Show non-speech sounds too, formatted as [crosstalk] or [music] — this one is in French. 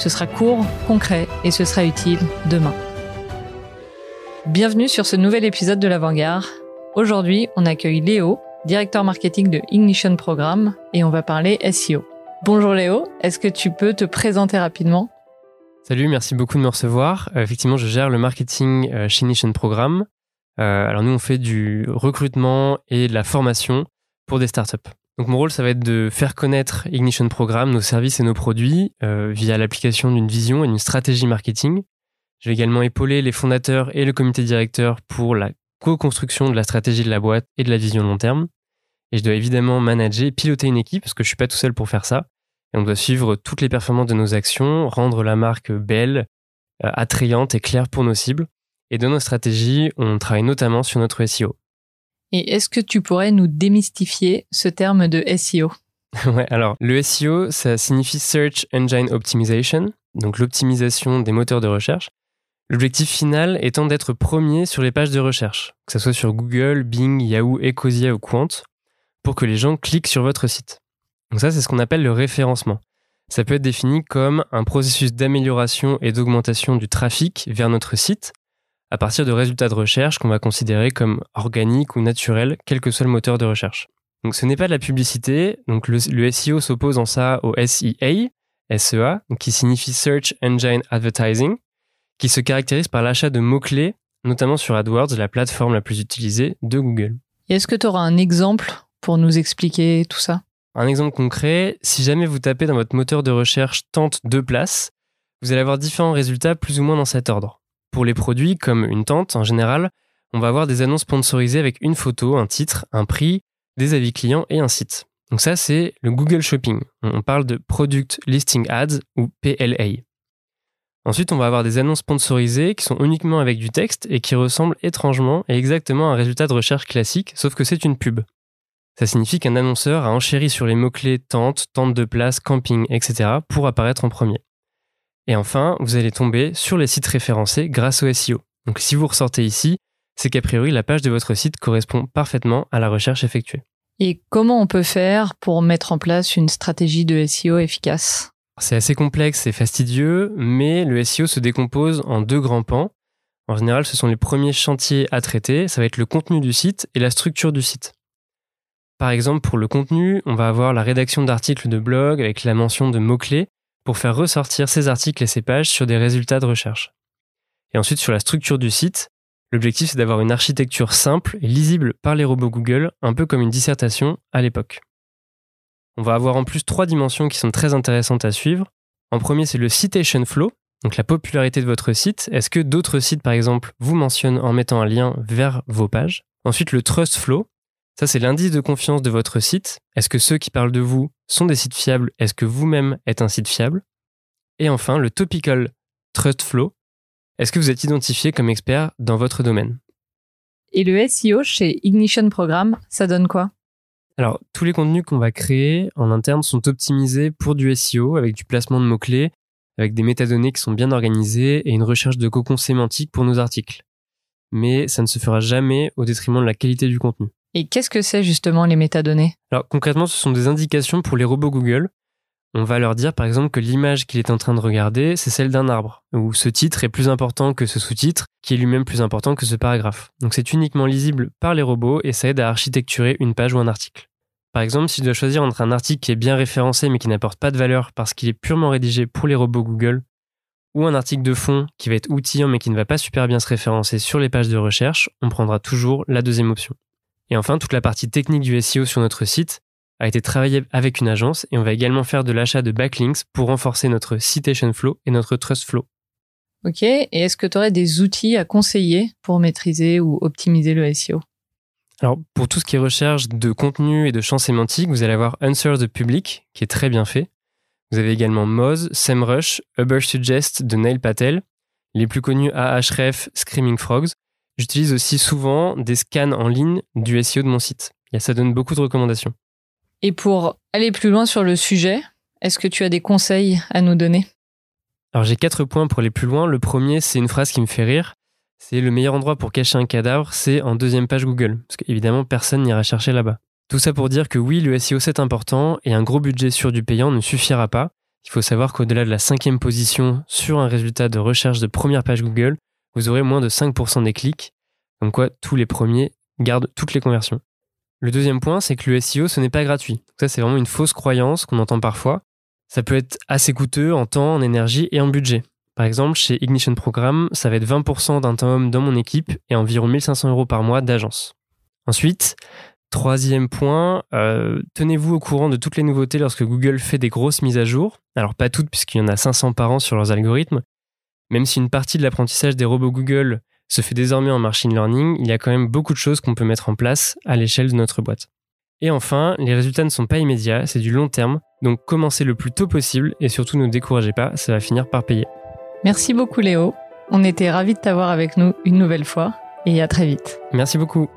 Ce sera court, concret et ce sera utile demain. Bienvenue sur ce nouvel épisode de l'Avant-Garde. Aujourd'hui, on accueille Léo, directeur marketing de Ignition Programme et on va parler SEO. Bonjour Léo, est-ce que tu peux te présenter rapidement? Salut, merci beaucoup de me recevoir. Euh, effectivement, je gère le marketing euh, chez Ignition Programme. Euh, alors nous, on fait du recrutement et de la formation pour des startups. Donc mon rôle, ça va être de faire connaître Ignition Programme, nos services et nos produits euh, via l'application d'une vision et d'une stratégie marketing. Je vais également épauler les fondateurs et le comité directeur pour la co-construction de la stratégie de la boîte et de la vision long terme. Et je dois évidemment manager piloter une équipe parce que je suis pas tout seul pour faire ça. Et on doit suivre toutes les performances de nos actions, rendre la marque belle, euh, attrayante et claire pour nos cibles. Et dans nos stratégies, on travaille notamment sur notre SEO. Et est-ce que tu pourrais nous démystifier ce terme de SEO [laughs] ouais, alors le SEO, ça signifie Search Engine Optimization, donc l'optimisation des moteurs de recherche. L'objectif final étant d'être premier sur les pages de recherche, que ce soit sur Google, Bing, Yahoo, Ecosia ou Quant, pour que les gens cliquent sur votre site. Donc ça, c'est ce qu'on appelle le référencement. Ça peut être défini comme un processus d'amélioration et d'augmentation du trafic vers notre site à partir de résultats de recherche qu'on va considérer comme organiques ou naturels, quel que soit le moteur de recherche. Donc ce n'est pas de la publicité, donc le, SEO s'oppose en ça au SEA, SEA, qui signifie Search Engine Advertising, qui se caractérise par l'achat de mots-clés, notamment sur AdWords, la plateforme la plus utilisée de Google. Est-ce que tu auras un exemple pour nous expliquer tout ça? Un exemple concret, si jamais vous tapez dans votre moteur de recherche tente de place, vous allez avoir différents résultats plus ou moins dans cet ordre. Pour les produits, comme une tente en général, on va avoir des annonces sponsorisées avec une photo, un titre, un prix, des avis clients et un site. Donc ça, c'est le Google Shopping. On parle de Product Listing Ads ou PLA. Ensuite, on va avoir des annonces sponsorisées qui sont uniquement avec du texte et qui ressemblent étrangement et exactement à un résultat de recherche classique, sauf que c'est une pub. Ça signifie qu'un annonceur a enchéri sur les mots-clés tente, tente de place, camping, etc. pour apparaître en premier. Et enfin, vous allez tomber sur les sites référencés grâce au SEO. Donc si vous ressortez ici, c'est qu'a priori la page de votre site correspond parfaitement à la recherche effectuée. Et comment on peut faire pour mettre en place une stratégie de SEO efficace? C'est assez complexe et fastidieux, mais le SEO se décompose en deux grands pans. En général, ce sont les premiers chantiers à traiter, ça va être le contenu du site et la structure du site. Par exemple, pour le contenu, on va avoir la rédaction d'articles de blog avec la mention de mots-clés pour faire ressortir ces articles et ces pages sur des résultats de recherche. Et ensuite, sur la structure du site, l'objectif c'est d'avoir une architecture simple et lisible par les robots Google, un peu comme une dissertation à l'époque. On va avoir en plus trois dimensions qui sont très intéressantes à suivre. En premier, c'est le citation flow, donc la popularité de votre site. Est-ce que d'autres sites, par exemple, vous mentionnent en mettant un lien vers vos pages? Ensuite, le trust flow, ça, c'est l'indice de confiance de votre site. Est-ce que ceux qui parlent de vous sont des sites fiables? Est-ce que vous-même êtes un site fiable? Et enfin, le Topical Trust Flow. Est-ce que vous êtes identifié comme expert dans votre domaine? Et le SEO chez Ignition Programme, ça donne quoi? Alors, tous les contenus qu'on va créer en interne sont optimisés pour du SEO avec du placement de mots-clés, avec des métadonnées qui sont bien organisées et une recherche de cocon sémantique pour nos articles. Mais ça ne se fera jamais au détriment de la qualité du contenu. Et qu'est-ce que c'est justement les métadonnées? Alors concrètement, ce sont des indications pour les robots Google. On va leur dire par exemple que l'image qu'il est en train de regarder, c'est celle d'un arbre, ou ce titre est plus important que ce sous-titre, qui est lui-même plus important que ce paragraphe. Donc c'est uniquement lisible par les robots et ça aide à architecturer une page ou un article. Par exemple, si je dois choisir entre un article qui est bien référencé mais qui n'apporte pas de valeur parce qu'il est purement rédigé pour les robots Google, ou un article de fond qui va être outillant mais qui ne va pas super bien se référencer sur les pages de recherche, on prendra toujours la deuxième option. Et enfin, toute la partie technique du SEO sur notre site a été travaillée avec une agence et on va également faire de l'achat de backlinks pour renforcer notre citation flow et notre trust flow. Ok, et est-ce que tu aurais des outils à conseiller pour maîtriser ou optimiser le SEO Alors, pour tout ce qui est recherche de contenu et de champs sémantiques, vous allez avoir Answer the Public, qui est très bien fait. Vous avez également Moz, SEMrush, Ubersuggest de Neil Patel, les plus connus Ahref, Screaming Frogs. J'utilise aussi souvent des scans en ligne du SEO de mon site. Et ça donne beaucoup de recommandations. Et pour aller plus loin sur le sujet, est-ce que tu as des conseils à nous donner? Alors j'ai quatre points pour aller plus loin. Le premier, c'est une phrase qui me fait rire. C'est le meilleur endroit pour cacher un cadavre, c'est en deuxième page Google. Parce qu'évidemment, personne n'ira chercher là-bas. Tout ça pour dire que oui, le SEO c'est important et un gros budget sur du payant ne suffira pas. Il faut savoir qu'au-delà de la cinquième position sur un résultat de recherche de première page Google, vous aurez moins de 5% des clics. Comme quoi, tous les premiers gardent toutes les conversions. Le deuxième point, c'est que le SEO, ce n'est pas gratuit. Ça, c'est vraiment une fausse croyance qu'on entend parfois. Ça peut être assez coûteux en temps, en énergie et en budget. Par exemple, chez Ignition Programme, ça va être 20% d'un temps homme dans mon équipe et environ 1500 euros par mois d'agence. Ensuite, Troisième point, euh, tenez-vous au courant de toutes les nouveautés lorsque Google fait des grosses mises à jour. Alors pas toutes puisqu'il y en a 500 par an sur leurs algorithmes. Même si une partie de l'apprentissage des robots Google se fait désormais en machine learning, il y a quand même beaucoup de choses qu'on peut mettre en place à l'échelle de notre boîte. Et enfin, les résultats ne sont pas immédiats, c'est du long terme, donc commencez le plus tôt possible et surtout ne découragez pas, ça va finir par payer. Merci beaucoup Léo, on était ravis de t'avoir avec nous une nouvelle fois et à très vite. Merci beaucoup.